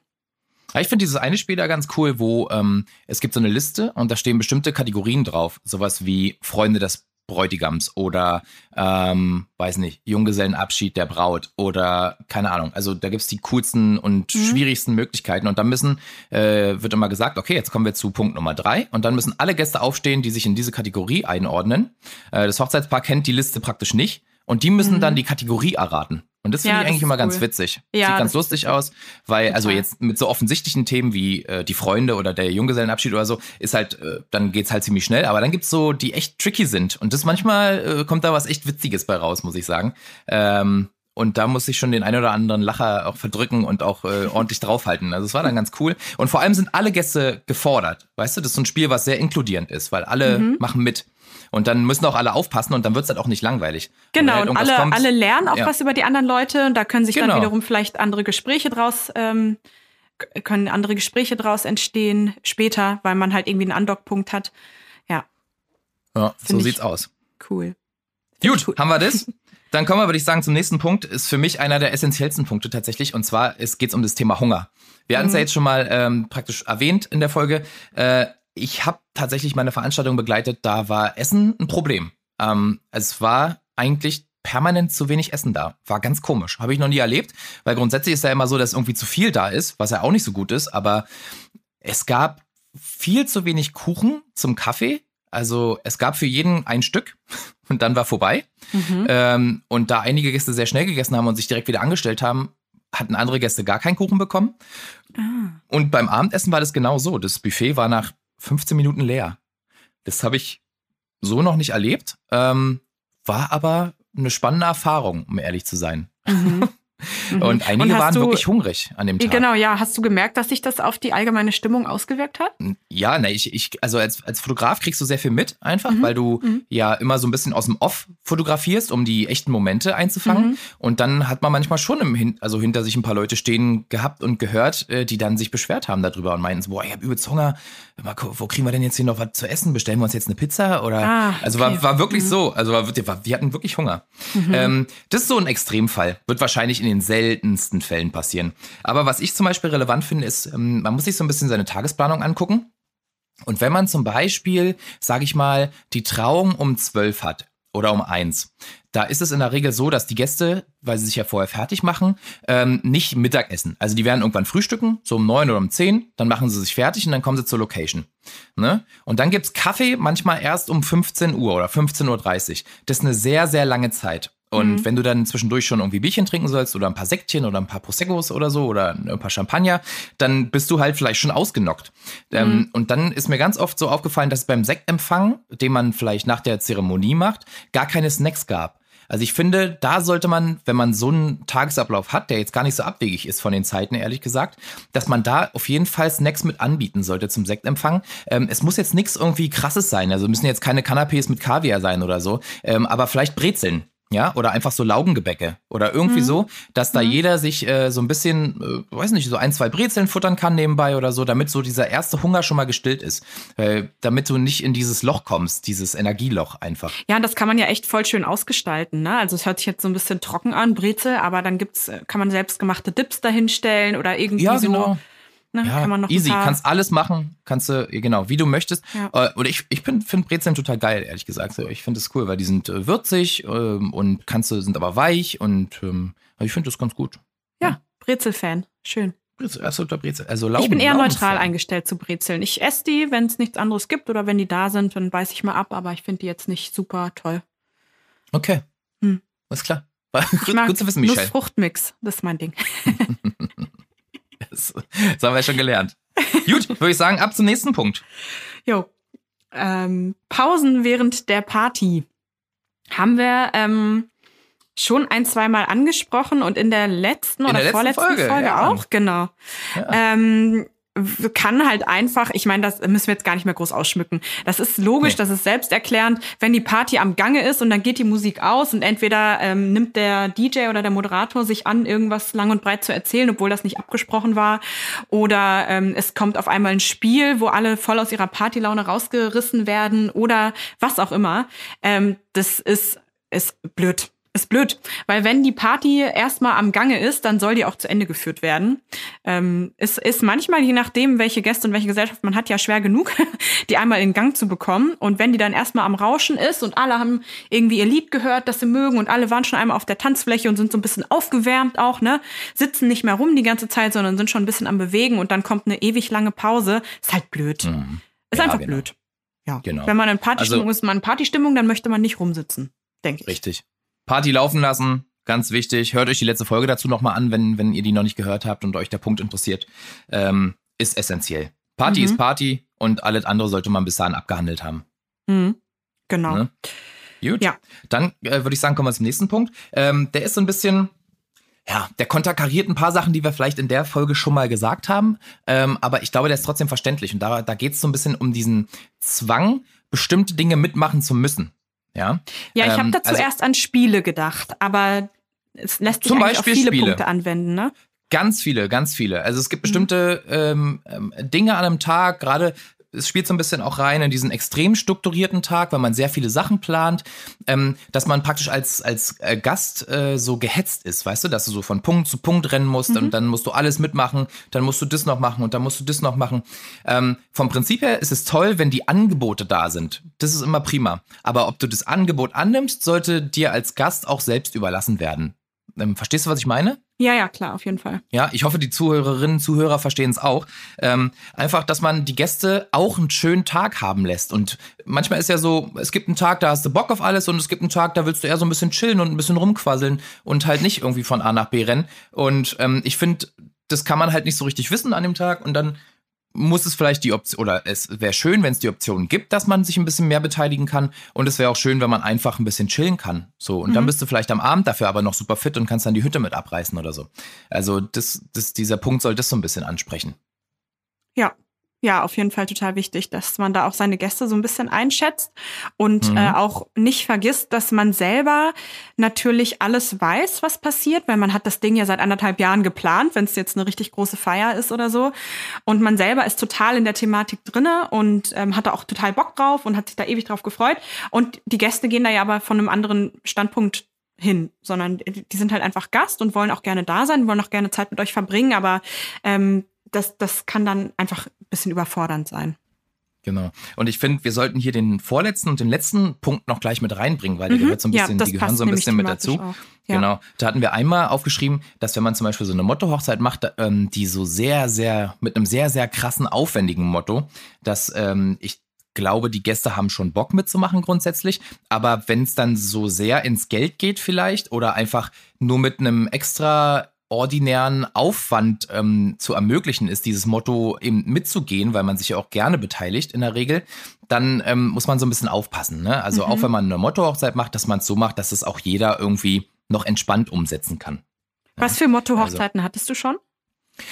Ich finde dieses eine Spiel da ganz cool, wo ähm, es gibt so eine Liste und da stehen bestimmte Kategorien drauf. Sowas wie Freunde des Bräutigams oder ähm, weiß nicht, Junggesellenabschied der Braut oder keine Ahnung. Also da gibt's die coolsten und mhm. schwierigsten Möglichkeiten. Und dann müssen, äh, wird immer gesagt, okay, jetzt kommen wir zu Punkt Nummer drei. Und dann müssen alle Gäste aufstehen, die sich in diese Kategorie einordnen. Äh, das Hochzeitspaar kennt die Liste praktisch nicht. Und die müssen mhm. dann die Kategorie erraten. Und das finde ja, ich eigentlich immer cool. ganz witzig. Ja, Sieht ganz lustig aus, weil total. also jetzt mit so offensichtlichen Themen wie äh, die Freunde oder der Junggesellenabschied oder so, ist halt, äh, dann geht's halt ziemlich schnell. Aber dann gibt's so, die echt tricky sind. Und das manchmal äh, kommt da was echt Witziges bei raus, muss ich sagen. Ähm, und da muss ich schon den einen oder anderen Lacher auch verdrücken und auch äh, <laughs> ordentlich draufhalten. Also es war dann ganz cool. Und vor allem sind alle Gäste gefordert. Weißt du, das ist so ein Spiel, was sehr inkludierend ist, weil alle mhm. machen mit. Und dann müssen auch alle aufpassen und dann wird es halt auch nicht langweilig. Genau, halt und alle, kommt, alle lernen auch ja. was über die anderen Leute und da können sich genau. dann wiederum vielleicht andere Gespräche draus, ähm, können andere Gespräche draus entstehen später, weil man halt irgendwie einen Andockpunkt hat. Ja. Ja, so sieht's aus. Cool. Find Gut, cool. haben wir das? <laughs> Dann kommen wir, würde ich sagen, zum nächsten Punkt. Ist für mich einer der essentiellsten Punkte tatsächlich. Und zwar es geht um das Thema Hunger. Wir mhm. hatten es ja jetzt schon mal ähm, praktisch erwähnt in der Folge. Äh, ich habe tatsächlich meine Veranstaltung begleitet, da war Essen ein Problem. Ähm, es war eigentlich permanent zu wenig Essen da. War ganz komisch. Habe ich noch nie erlebt, weil grundsätzlich ist ja immer so, dass irgendwie zu viel da ist, was ja auch nicht so gut ist, aber es gab viel zu wenig Kuchen zum Kaffee. Also es gab für jeden ein Stück <laughs> und dann war vorbei. Mhm. Ähm, und da einige Gäste sehr schnell gegessen haben und sich direkt wieder angestellt haben, hatten andere Gäste gar keinen Kuchen bekommen. Ah. Und beim Abendessen war das genau so. Das Buffet war nach 15 Minuten leer. Das habe ich so noch nicht erlebt, ähm, war aber eine spannende Erfahrung, um ehrlich zu sein. Mhm. <laughs> Mhm. Und einige und waren du, wirklich hungrig an dem Tag. Genau, ja. Hast du gemerkt, dass sich das auf die allgemeine Stimmung ausgewirkt hat? Ja, ne, ich, ich, also als, als Fotograf kriegst du sehr viel mit, einfach, mhm. weil du mhm. ja immer so ein bisschen aus dem Off fotografierst, um die echten Momente einzufangen. Mhm. Und dann hat man manchmal schon im Hin also hinter sich ein paar Leute stehen gehabt und gehört, äh, die dann sich beschwert haben darüber und meinten so, boah, ich habe übelst Hunger. Wo kriegen wir denn jetzt hier noch was zu essen? Bestellen wir uns jetzt eine Pizza? Oder ah, also war, war wirklich mhm. so. Also war, wir hatten wirklich Hunger. Ähm, das ist so ein Extremfall. Wird wahrscheinlich in den seltensten Fällen passieren. Aber was ich zum Beispiel relevant finde, ist, ähm, man muss sich so ein bisschen seine Tagesplanung angucken. Und wenn man zum Beispiel, sage ich mal, die Trauung um zwölf hat oder um eins, da ist es in der Regel so, dass die Gäste, weil sie sich ja vorher fertig machen, ähm, nicht Mittagessen. Also die werden irgendwann frühstücken, so um neun oder um zehn, dann machen sie sich fertig und dann kommen sie zur Location. Ne? Und dann gibt's Kaffee manchmal erst um 15 Uhr oder 15.30 Uhr. Das ist eine sehr, sehr lange Zeit. Und mhm. wenn du dann zwischendurch schon irgendwie Bierchen trinken sollst oder ein paar Säckchen oder ein paar Proseccos oder so oder ein paar Champagner, dann bist du halt vielleicht schon ausgenockt. Ähm, mhm. Ähm, und dann ist mir ganz oft so aufgefallen, dass es beim Sektempfang, den man vielleicht nach der Zeremonie macht, gar keine Snacks gab. Also ich finde, da sollte man, wenn man so einen Tagesablauf hat, der jetzt gar nicht so abwegig ist von den Zeiten, ehrlich gesagt, dass man da auf jeden Fall Snacks mit anbieten sollte zum Sektempfang. Ähm, es muss jetzt nichts irgendwie krasses sein, also müssen jetzt keine Canapés mit Kaviar sein oder so, ähm, aber vielleicht Brezeln ja, oder einfach so Laugengebäcke oder irgendwie mhm. so, dass da mhm. jeder sich äh, so ein bisschen, äh, weiß nicht, so ein, zwei Brezeln futtern kann nebenbei oder so, damit so dieser erste Hunger schon mal gestillt ist, äh, damit du nicht in dieses Loch kommst, dieses Energieloch einfach. Ja, das kann man ja echt voll schön ausgestalten, ne? Also es hört sich jetzt so ein bisschen trocken an, Brezel, aber dann gibt's, äh, kann man selbstgemachte Dips dahinstellen oder irgendwie ja, genau. so Ne? Ja, kann man noch easy, kannst alles machen, kannst du, genau, wie du möchtest. Ja. Äh, oder ich, ich finde Brezeln total geil, ehrlich gesagt. Ich finde es cool, weil die sind äh, würzig ähm, und kannst du, sind aber weich und ähm, ich finde das ganz gut. Ja, Brezel-Fan, schön. Brezel, absoluter Brezel. Also Lauben, ich bin eher neutral eingestellt zu Brezeln. Ich esse die, wenn es nichts anderes gibt oder wenn die da sind, dann beiß ich mal ab, aber ich finde die jetzt nicht super toll. Okay. Hm. Alles klar. <laughs> Gut, gut zu wissen, Michelle. Fruchtmix, das ist mein Ding. <laughs> <laughs> das, das haben wir schon gelernt. Gut, würde ich sagen, ab zum nächsten Punkt. Jo. Ähm, Pausen während der Party haben wir ähm, schon ein, zweimal angesprochen und in der letzten in oder der vorletzten Folge, Folge ja. auch, genau. Ja. Ähm, kann halt einfach, ich meine, das müssen wir jetzt gar nicht mehr groß ausschmücken. Das ist logisch, nee. das ist selbsterklärend, wenn die Party am Gange ist und dann geht die Musik aus und entweder ähm, nimmt der DJ oder der Moderator sich an, irgendwas lang und breit zu erzählen, obwohl das nicht abgesprochen war, oder ähm, es kommt auf einmal ein Spiel, wo alle voll aus ihrer Partylaune rausgerissen werden oder was auch immer. Ähm, das ist, ist blöd ist blöd, weil wenn die Party erstmal am Gange ist, dann soll die auch zu Ende geführt werden. Ähm, es ist manchmal, je nachdem, welche Gäste und welche Gesellschaft man hat, ja schwer genug, <laughs> die einmal in Gang zu bekommen. Und wenn die dann erstmal am Rauschen ist und alle haben irgendwie ihr Lied gehört, das sie mögen und alle waren schon einmal auf der Tanzfläche und sind so ein bisschen aufgewärmt auch, ne, sitzen nicht mehr rum die ganze Zeit, sondern sind schon ein bisschen am Bewegen und dann kommt eine ewig lange Pause, ist halt blöd. Mhm. Ist ja, einfach genau. blöd. Ja, genau. Wenn man in Partystimmung also, ist, man in Partystimmung, dann möchte man nicht rumsitzen, denke ich. Richtig. Party laufen lassen, ganz wichtig. Hört euch die letzte Folge dazu nochmal an, wenn, wenn ihr die noch nicht gehört habt und euch der Punkt interessiert. Ähm, ist essentiell. Party mhm. ist Party und alles andere sollte man bis dahin abgehandelt haben. Mhm. Genau. Ne? Gut. Ja. Dann äh, würde ich sagen, kommen wir zum nächsten Punkt. Ähm, der ist so ein bisschen, ja, der konterkariert ein paar Sachen, die wir vielleicht in der Folge schon mal gesagt haben. Ähm, aber ich glaube, der ist trotzdem verständlich. Und da, da geht es so ein bisschen um diesen Zwang, bestimmte Dinge mitmachen zu müssen. Ja, ja ich ähm, habe da also, zuerst an Spiele gedacht, aber es lässt sich zum Beispiel auf viele Spiele. Punkte anwenden, ne? Ganz viele, ganz viele. Also es gibt mhm. bestimmte ähm, ähm, Dinge an einem Tag, gerade es spielt so ein bisschen auch rein in diesen extrem strukturierten Tag, weil man sehr viele Sachen plant, ähm, dass man praktisch als, als äh, Gast äh, so gehetzt ist, weißt du, dass du so von Punkt zu Punkt rennen musst mhm. und dann musst du alles mitmachen, dann musst du das noch machen und dann musst du das noch machen. Ähm, vom Prinzip her ist es toll, wenn die Angebote da sind. Das ist immer prima. Aber ob du das Angebot annimmst, sollte dir als Gast auch selbst überlassen werden. Ähm, verstehst du, was ich meine? Ja, ja, klar, auf jeden Fall. Ja, ich hoffe, die Zuhörerinnen und Zuhörer verstehen es auch. Ähm, einfach, dass man die Gäste auch einen schönen Tag haben lässt. Und manchmal ist ja so, es gibt einen Tag, da hast du Bock auf alles und es gibt einen Tag, da willst du eher so ein bisschen chillen und ein bisschen rumquasseln und halt nicht irgendwie von A nach B rennen. Und ähm, ich finde, das kann man halt nicht so richtig wissen an dem Tag und dann muss es vielleicht die Option, oder es wäre schön, wenn es die Option gibt, dass man sich ein bisschen mehr beteiligen kann. Und es wäre auch schön, wenn man einfach ein bisschen chillen kann. So, und mhm. dann bist du vielleicht am Abend dafür aber noch super fit und kannst dann die Hütte mit abreißen oder so. Also, das, das, dieser Punkt soll das so ein bisschen ansprechen. Ja, ja, auf jeden Fall total wichtig, dass man da auch seine Gäste so ein bisschen einschätzt und mhm. äh, auch nicht vergisst, dass man selber natürlich alles weiß, was passiert, weil man hat das Ding ja seit anderthalb Jahren geplant, wenn es jetzt eine richtig große Feier ist oder so. Und man selber ist total in der Thematik drinne und ähm, hat da auch total Bock drauf und hat sich da ewig drauf gefreut. Und die Gäste gehen da ja aber von einem anderen Standpunkt hin, sondern die sind halt einfach Gast und wollen auch gerne da sein, wollen auch gerne Zeit mit euch verbringen, aber ähm, das, das kann dann einfach ein bisschen überfordernd sein. Genau. Und ich finde, wir sollten hier den vorletzten und den letzten Punkt noch gleich mit reinbringen, weil der mhm. gehört so ein bisschen, ja, die gehören so ein bisschen mit dazu. Ja. Genau. Da hatten wir einmal aufgeschrieben, dass wenn man zum Beispiel so eine Motto-Hochzeit macht, ähm, die so sehr, sehr, mit einem sehr, sehr krassen, aufwendigen Motto, dass ähm, ich glaube, die Gäste haben schon Bock mitzumachen grundsätzlich. Aber wenn es dann so sehr ins Geld geht vielleicht oder einfach nur mit einem extra ordinären Aufwand ähm, zu ermöglichen ist, dieses Motto eben mitzugehen, weil man sich ja auch gerne beteiligt in der Regel, dann ähm, muss man so ein bisschen aufpassen. Ne? Also mhm. auch wenn man eine Motto-Hochzeit macht, dass man es so macht, dass es auch jeder irgendwie noch entspannt umsetzen kann. Was für Motto-Hochzeiten also, hattest du schon?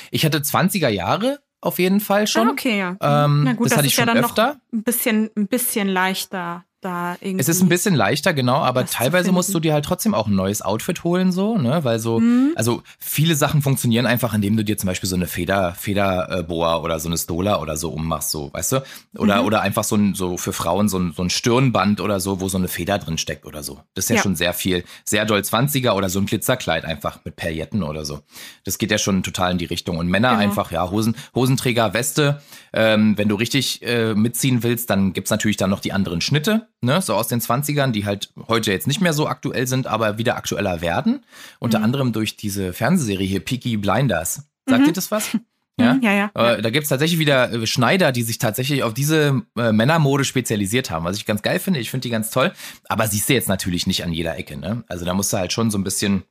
Ich hatte 20er Jahre auf jeden Fall schon. Ah, okay, ja. Ähm, Na gut, das, das hatte ich schon ja dann öfter. Noch ein bisschen, ein bisschen leichter da irgendwie. Es ist ein bisschen leichter, genau, aber teilweise musst du dir halt trotzdem auch ein neues Outfit holen, so, ne? Weil so, mhm. also viele Sachen funktionieren einfach, indem du dir zum Beispiel so eine Feder, Federboa oder so eine Stola oder so ummachst, so, weißt du? Oder, mhm. oder einfach so ein, so für Frauen so ein, so ein Stirnband oder so, wo so eine Feder drin steckt oder so. Das ist ja, ja. schon sehr viel. Sehr doll 20er oder so ein Glitzerkleid einfach mit Pailletten oder so. Das geht ja schon total in die Richtung. Und Männer genau. einfach, ja, Hosen, Hosenträger, Weste. Ähm, wenn du richtig äh, mitziehen willst, dann gibt's natürlich dann noch die anderen Schnitte ne, so aus den 20ern, die halt heute jetzt nicht mehr so aktuell sind, aber wieder aktueller werden. Unter mhm. anderem durch diese Fernsehserie hier, Peaky Blinders. Sagt mhm. ihr das was? Ja, mhm, ja, ja. Äh, da gibt's tatsächlich wieder äh, Schneider, die sich tatsächlich auf diese äh, Männermode spezialisiert haben. Was ich ganz geil finde, ich finde die ganz toll. Aber siehst du jetzt natürlich nicht an jeder Ecke, ne? Also da musst du halt schon so ein bisschen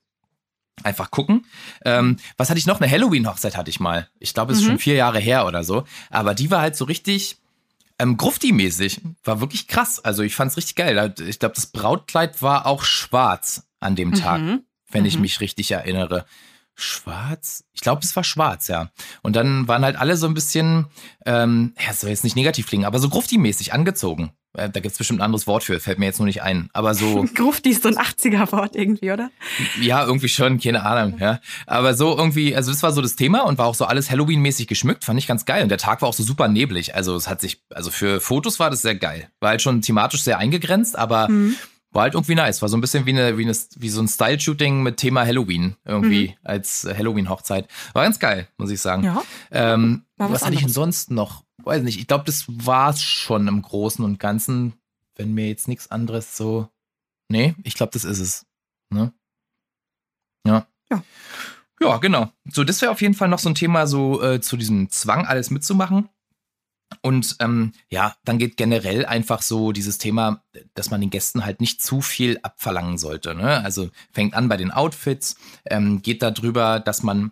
Einfach gucken. Ähm, was hatte ich noch? Eine Halloween-Hochzeit hatte ich mal. Ich glaube, es ist mhm. schon vier Jahre her oder so. Aber die war halt so richtig ähm, Grufti-mäßig. War wirklich krass. Also ich fand es richtig geil. Ich glaube, das Brautkleid war auch schwarz an dem Tag, mhm. wenn mhm. ich mich richtig erinnere. Schwarz? Ich glaube, es war schwarz, ja. Und dann waren halt alle so ein bisschen, ähm, ja, soll jetzt nicht negativ klingen, aber so Grufti-mäßig angezogen. Äh, da gibt es bestimmt ein anderes Wort für, fällt mir jetzt nur nicht ein. Aber so. <laughs> Grufti ist so ein 80er-Wort irgendwie, oder? Ja, irgendwie schon, keine Ahnung, ja. Aber so irgendwie, also das war so das Thema und war auch so alles Halloween-mäßig geschmückt, fand ich ganz geil. Und der Tag war auch so super neblig. Also es hat sich, also für Fotos war das sehr geil. War halt schon thematisch sehr eingegrenzt, aber mhm. war halt irgendwie nice. War so ein bisschen wie, eine, wie, eine, wie so ein Style-Shooting mit Thema Halloween irgendwie mhm. als Halloween-Hochzeit. War ganz geil, muss ich sagen. Ja. Ähm, was, was hatte ich denn sonst noch? weiß nicht, ich glaube, das war es schon im Großen und Ganzen, wenn mir jetzt nichts anderes so. Nee, ich glaube, das ist es. Ne? Ja. Ja. Ja, genau. So, das wäre auf jeden Fall noch so ein Thema, so äh, zu diesem Zwang, alles mitzumachen. Und ähm, ja, dann geht generell einfach so dieses Thema, dass man den Gästen halt nicht zu viel abverlangen sollte. Ne? Also fängt an bei den Outfits, ähm, geht darüber, dass man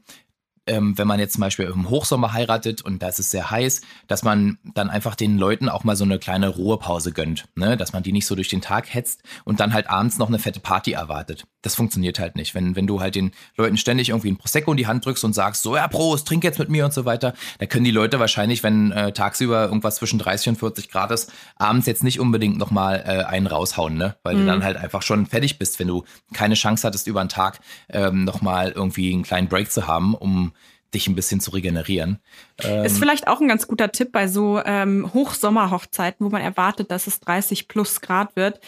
ähm, wenn man jetzt zum Beispiel im Hochsommer heiratet und da ist es sehr heiß, dass man dann einfach den Leuten auch mal so eine kleine Ruhepause gönnt, ne? dass man die nicht so durch den Tag hetzt und dann halt abends noch eine fette Party erwartet. Das funktioniert halt nicht. Wenn, wenn du halt den Leuten ständig irgendwie ein Prosecco in die Hand drückst und sagst, so, ja, Prost, trink jetzt mit mir und so weiter, da können die Leute wahrscheinlich, wenn äh, tagsüber irgendwas zwischen 30 und 40 Grad ist, abends jetzt nicht unbedingt nochmal äh, einen raushauen, ne? weil mhm. du dann halt einfach schon fertig bist, wenn du keine Chance hattest, über einen Tag ähm, nochmal irgendwie einen kleinen Break zu haben, um dich ein bisschen zu regenerieren. Ähm, ist vielleicht auch ein ganz guter Tipp bei so ähm, Hochsommerhochzeiten, wo man erwartet, dass es 30 plus Grad wird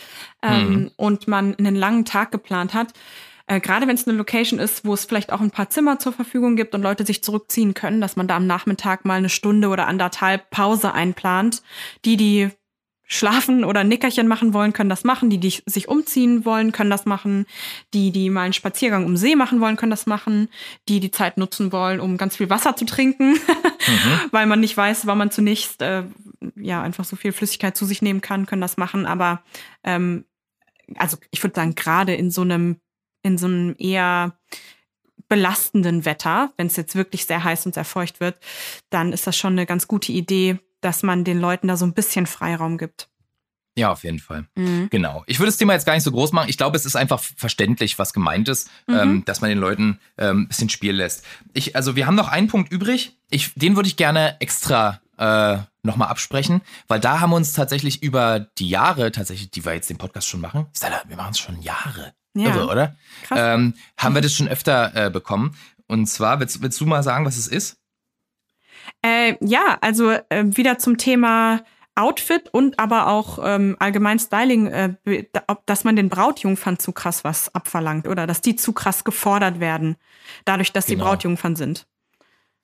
ähm, hm. und man einen langen Tag geplant hat. Äh, Gerade wenn es eine Location ist, wo es vielleicht auch ein paar Zimmer zur Verfügung gibt und Leute sich zurückziehen können, dass man da am Nachmittag mal eine Stunde oder anderthalb Pause einplant, die die schlafen oder Nickerchen machen wollen, können das machen. Die, die sich umziehen wollen, können das machen. Die, die mal einen Spaziergang um See machen wollen, können das machen. Die, die Zeit nutzen wollen, um ganz viel Wasser zu trinken, mhm. <laughs> weil man nicht weiß, wann man zunächst äh, ja einfach so viel Flüssigkeit zu sich nehmen kann, können das machen. Aber ähm, also ich würde sagen, gerade in so einem, in so einem eher belastenden Wetter, wenn es jetzt wirklich sehr heiß und sehr feucht wird, dann ist das schon eine ganz gute Idee, dass man den Leuten da so ein bisschen Freiraum gibt. Ja, auf jeden Fall. Mhm. Genau. Ich würde das Thema jetzt gar nicht so groß machen. Ich glaube, es ist einfach verständlich, was gemeint ist, mhm. ähm, dass man den Leuten ähm, ein bisschen Spiel lässt. Ich, also wir haben noch einen Punkt übrig. Ich, den würde ich gerne extra äh, nochmal absprechen, weil da haben wir uns tatsächlich über die Jahre, tatsächlich, die wir jetzt den Podcast schon machen, wir machen es schon Jahre. Ja. Irre, oder? Krass. Ähm, haben wir das schon öfter äh, bekommen. Und zwar, willst, willst du mal sagen, was es ist? Äh, ja, also äh, wieder zum Thema Outfit und aber auch ähm, allgemein Styling, äh, dass man den Brautjungfern zu krass was abverlangt oder dass die zu krass gefordert werden, dadurch, dass genau. sie Brautjungfern sind.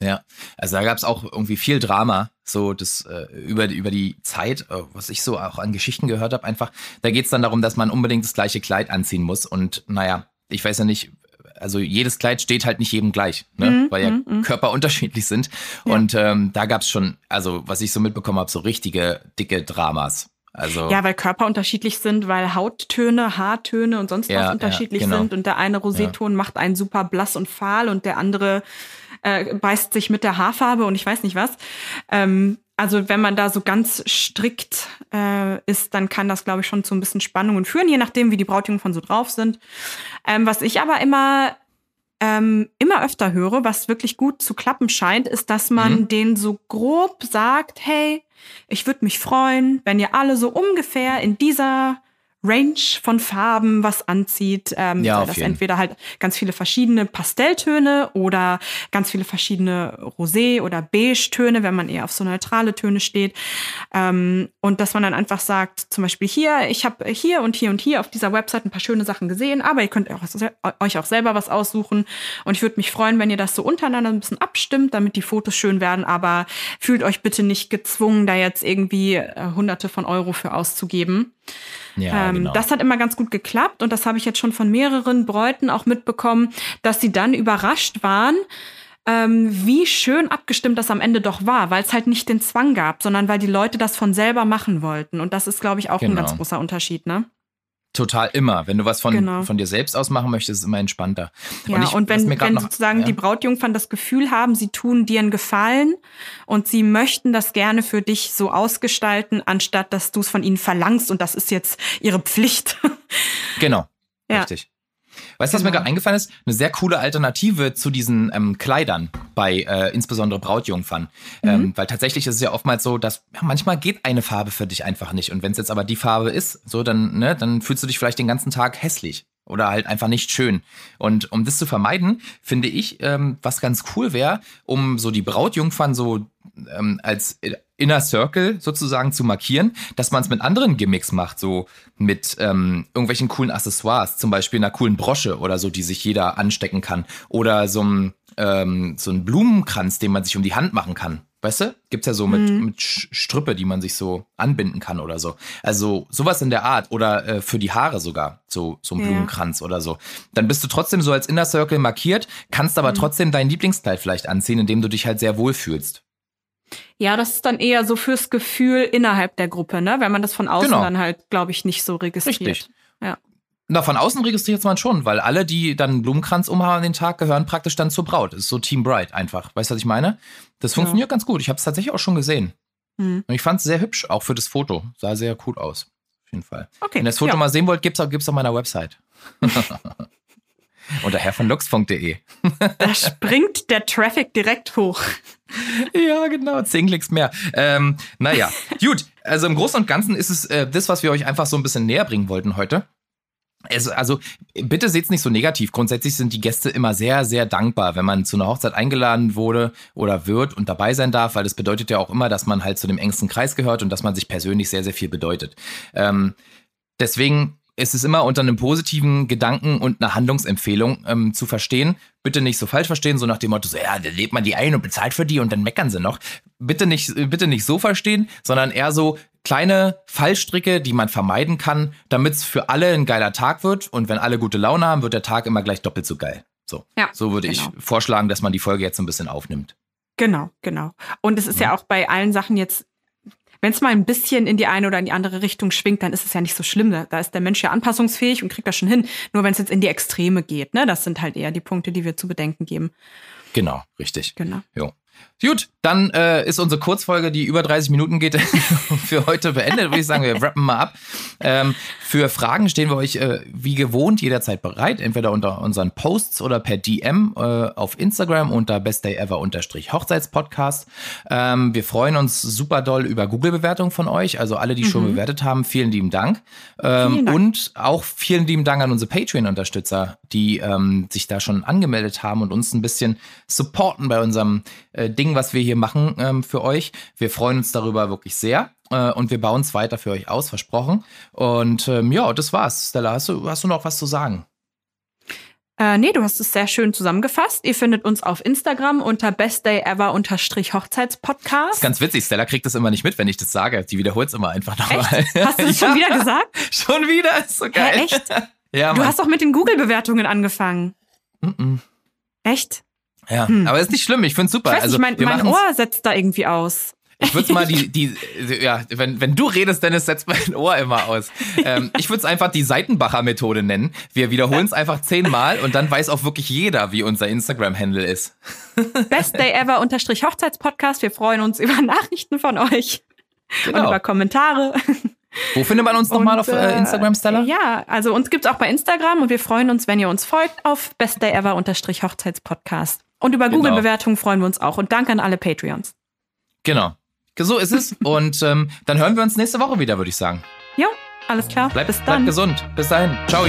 Ja, also da gab es auch irgendwie viel Drama, so das äh, über, über die Zeit, äh, was ich so auch an Geschichten gehört habe, einfach. Da geht es dann darum, dass man unbedingt das gleiche Kleid anziehen muss. Und naja, ich weiß ja nicht, also jedes Kleid steht halt nicht jedem gleich, ne? Mhm, weil ja mhm, mhm. Körper <laughs> unterschiedlich sind. Ja. Und ähm, da gab es schon, also was ich so mitbekommen habe, so richtige dicke Dramas. Also, ja, weil Körper unterschiedlich sind, weil Hauttöne, Haartöne und sonst ja, was unterschiedlich ja, genau. sind. Und der eine Roséton macht einen super blass und fahl und der andere äh, beißt sich mit der Haarfarbe und ich weiß nicht was. Ähm, also wenn man da so ganz strikt äh, ist, dann kann das, glaube ich, schon zu ein bisschen Spannungen führen, je nachdem, wie die Brautjungen von so drauf sind. Ähm, was ich aber immer ähm, immer öfter höre, was wirklich gut zu klappen scheint, ist, dass man mhm. denen so grob sagt, hey, ich würde mich freuen, wenn ihr alle so ungefähr in dieser Range von Farben was anzieht. Ähm, ja, das entweder halt ganz viele verschiedene Pastelltöne oder ganz viele verschiedene Rosé- oder Beige-Töne, wenn man eher auf so neutrale Töne steht. Ähm, und dass man dann einfach sagt, zum Beispiel hier, ich habe hier und hier und hier auf dieser Website ein paar schöne Sachen gesehen, aber ihr könnt euch auch selber was aussuchen. Und ich würde mich freuen, wenn ihr das so untereinander ein bisschen abstimmt, damit die Fotos schön werden. Aber fühlt euch bitte nicht gezwungen, da jetzt irgendwie äh, hunderte von Euro für auszugeben. Ja, ähm, genau. Das hat immer ganz gut geklappt und das habe ich jetzt schon von mehreren Bräuten auch mitbekommen, dass sie dann überrascht waren, ähm, wie schön abgestimmt das am Ende doch war, weil es halt nicht den Zwang gab, sondern weil die Leute das von selber machen wollten. Und das ist, glaube ich, auch genau. ein ganz großer Unterschied, ne? Total immer. Wenn du was von, genau. von dir selbst aus machen möchtest, ist es immer entspannter. Ja, und, ich, und wenn, wenn noch, sozusagen ja. die Brautjungfern das Gefühl haben, sie tun dir einen Gefallen und sie möchten das gerne für dich so ausgestalten, anstatt dass du es von ihnen verlangst und das ist jetzt ihre Pflicht. Genau. Ja. Richtig. Weißt du, was mir genau. gerade eingefallen ist? Eine sehr coole Alternative zu diesen ähm, Kleidern bei äh, insbesondere Brautjungfern. Mhm. Ähm, weil tatsächlich ist es ja oftmals so, dass ja, manchmal geht eine Farbe für dich einfach nicht. Und wenn es jetzt aber die Farbe ist, so dann, ne, dann fühlst du dich vielleicht den ganzen Tag hässlich oder halt einfach nicht schön. Und um das zu vermeiden, finde ich, ähm, was ganz cool wäre, um so die Brautjungfern so ähm, als Inner Circle sozusagen zu markieren, dass man es mit anderen Gimmicks macht, so mit ähm, irgendwelchen coolen Accessoires, zum Beispiel einer coolen Brosche oder so, die sich jeder anstecken kann. Oder so ein, ähm, so ein Blumenkranz, den man sich um die Hand machen kann. Weißt du? Gibt's ja so mit, mhm. mit Strüppe, die man sich so anbinden kann oder so. Also sowas in der Art. Oder äh, für die Haare sogar. So, so ein ja. Blumenkranz oder so. Dann bist du trotzdem so als Inner Circle markiert, kannst aber mhm. trotzdem dein Lieblingskleid vielleicht anziehen, indem du dich halt sehr wohl fühlst. Ja, das ist dann eher so fürs Gefühl innerhalb der Gruppe, ne? Wenn man das von außen genau. dann halt, glaube ich, nicht so registriert. Richtig. Ja. Na, von außen registriert man schon, weil alle, die dann einen Blumenkranz umhaben an den Tag, gehören praktisch dann zur Braut. Das ist so Team Bride einfach. Weißt du, was ich meine? Das funktioniert ja. ganz gut. Ich habe es tatsächlich auch schon gesehen. Mhm. Und ich fand es sehr hübsch, auch für das Foto. Sah sehr cool aus. Auf jeden Fall. Okay. Wenn ihr das Foto ja. mal sehen wollt, gibt's auch, gibt's auf meiner Website. <laughs> Unter herrvonlux.de. <laughs> da springt der Traffic direkt hoch. Ja, genau, zehn Klicks mehr. Ähm, naja, gut. Also im Großen und Ganzen ist es äh, das, was wir euch einfach so ein bisschen näher bringen wollten heute. Es, also bitte seht es nicht so negativ. Grundsätzlich sind die Gäste immer sehr, sehr dankbar, wenn man zu einer Hochzeit eingeladen wurde oder wird und dabei sein darf, weil das bedeutet ja auch immer, dass man halt zu dem engsten Kreis gehört und dass man sich persönlich sehr, sehr viel bedeutet. Ähm, deswegen es ist immer unter einem positiven Gedanken und einer Handlungsempfehlung ähm, zu verstehen. Bitte nicht so falsch verstehen, so nach dem Motto, so, ja, da lebt man die ein und bezahlt für die und dann meckern sie noch. Bitte nicht, bitte nicht so verstehen, sondern eher so kleine Fallstricke, die man vermeiden kann, damit es für alle ein geiler Tag wird. Und wenn alle gute Laune haben, wird der Tag immer gleich doppelt so geil. So, ja, so würde genau. ich vorschlagen, dass man die Folge jetzt ein bisschen aufnimmt. Genau, genau. Und es ist ja, ja auch bei allen Sachen jetzt wenn es mal ein bisschen in die eine oder in die andere Richtung schwingt, dann ist es ja nicht so schlimm. Da ist der Mensch ja anpassungsfähig und kriegt das schon hin. Nur wenn es jetzt in die Extreme geht, ne, das sind halt eher die Punkte, die wir zu bedenken geben. Genau, richtig. Genau. Jo. Gut, dann äh, ist unsere Kurzfolge, die über 30 Minuten geht, <laughs> für heute beendet. Würde ich sagen, wir wrappen mal ab. Ähm, für Fragen stehen wir euch äh, wie gewohnt jederzeit bereit, entweder unter unseren Posts oder per DM äh, auf Instagram unter bestdayever-hochzeitspodcast. Ähm, wir freuen uns super doll über Google-Bewertungen von euch. Also alle, die mhm. schon bewertet haben, vielen lieben Dank. Ähm, vielen Dank. Und auch vielen lieben Dank an unsere Patreon-Unterstützer, die ähm, sich da schon angemeldet haben und uns ein bisschen supporten bei unserem äh, Ding, was wir hier machen ähm, für euch. Wir freuen uns darüber wirklich sehr. Äh, und wir bauen es weiter für euch aus, versprochen. Und ähm, ja, das war's. Stella, hast du, hast du noch was zu sagen? Äh, nee, du hast es sehr schön zusammengefasst. Ihr findet uns auf Instagram unter bestdayever-hochzeitspodcast. Ganz witzig, Stella kriegt das immer nicht mit, wenn ich das sage. Die wiederholt es immer einfach nochmal. Hast du es <laughs> ja. schon wieder gesagt? schon wieder? Ist so geil. Hä, echt? ja, du hast doch mit den Google-Bewertungen angefangen. Mm -mm. Echt? Ja, hm. aber ist nicht schlimm, ich find's super. Ich weiß also, nicht, mein, mein Ohr setzt da irgendwie aus. Ich würde mal <laughs> die, die, ja, wenn, wenn du redest, Dennis, setzt mein Ohr immer aus. Ähm, ich würde es einfach die Seitenbacher-Methode nennen. Wir wiederholen es einfach zehnmal und dann weiß auch wirklich jeder, wie unser Instagram-Handle ist. <laughs> Best Day Ever unterstrich Hochzeitspodcast. Wir freuen uns über Nachrichten von euch genau. und über Kommentare. Wo findet man uns nochmal auf äh, Instagram, Stella? Ja, also uns gibt's auch bei Instagram und wir freuen uns, wenn ihr uns folgt auf Best Day Ever unterstrich Hochzeitspodcast. Und über genau. Google-Bewertungen freuen wir uns auch. Und danke an alle Patreons. Genau. So ist es. <laughs> Und ähm, dann hören wir uns nächste Woche wieder, würde ich sagen. Ja, alles klar. Bleib, Bis dann. Bleib gesund. Bis dahin. Ciao.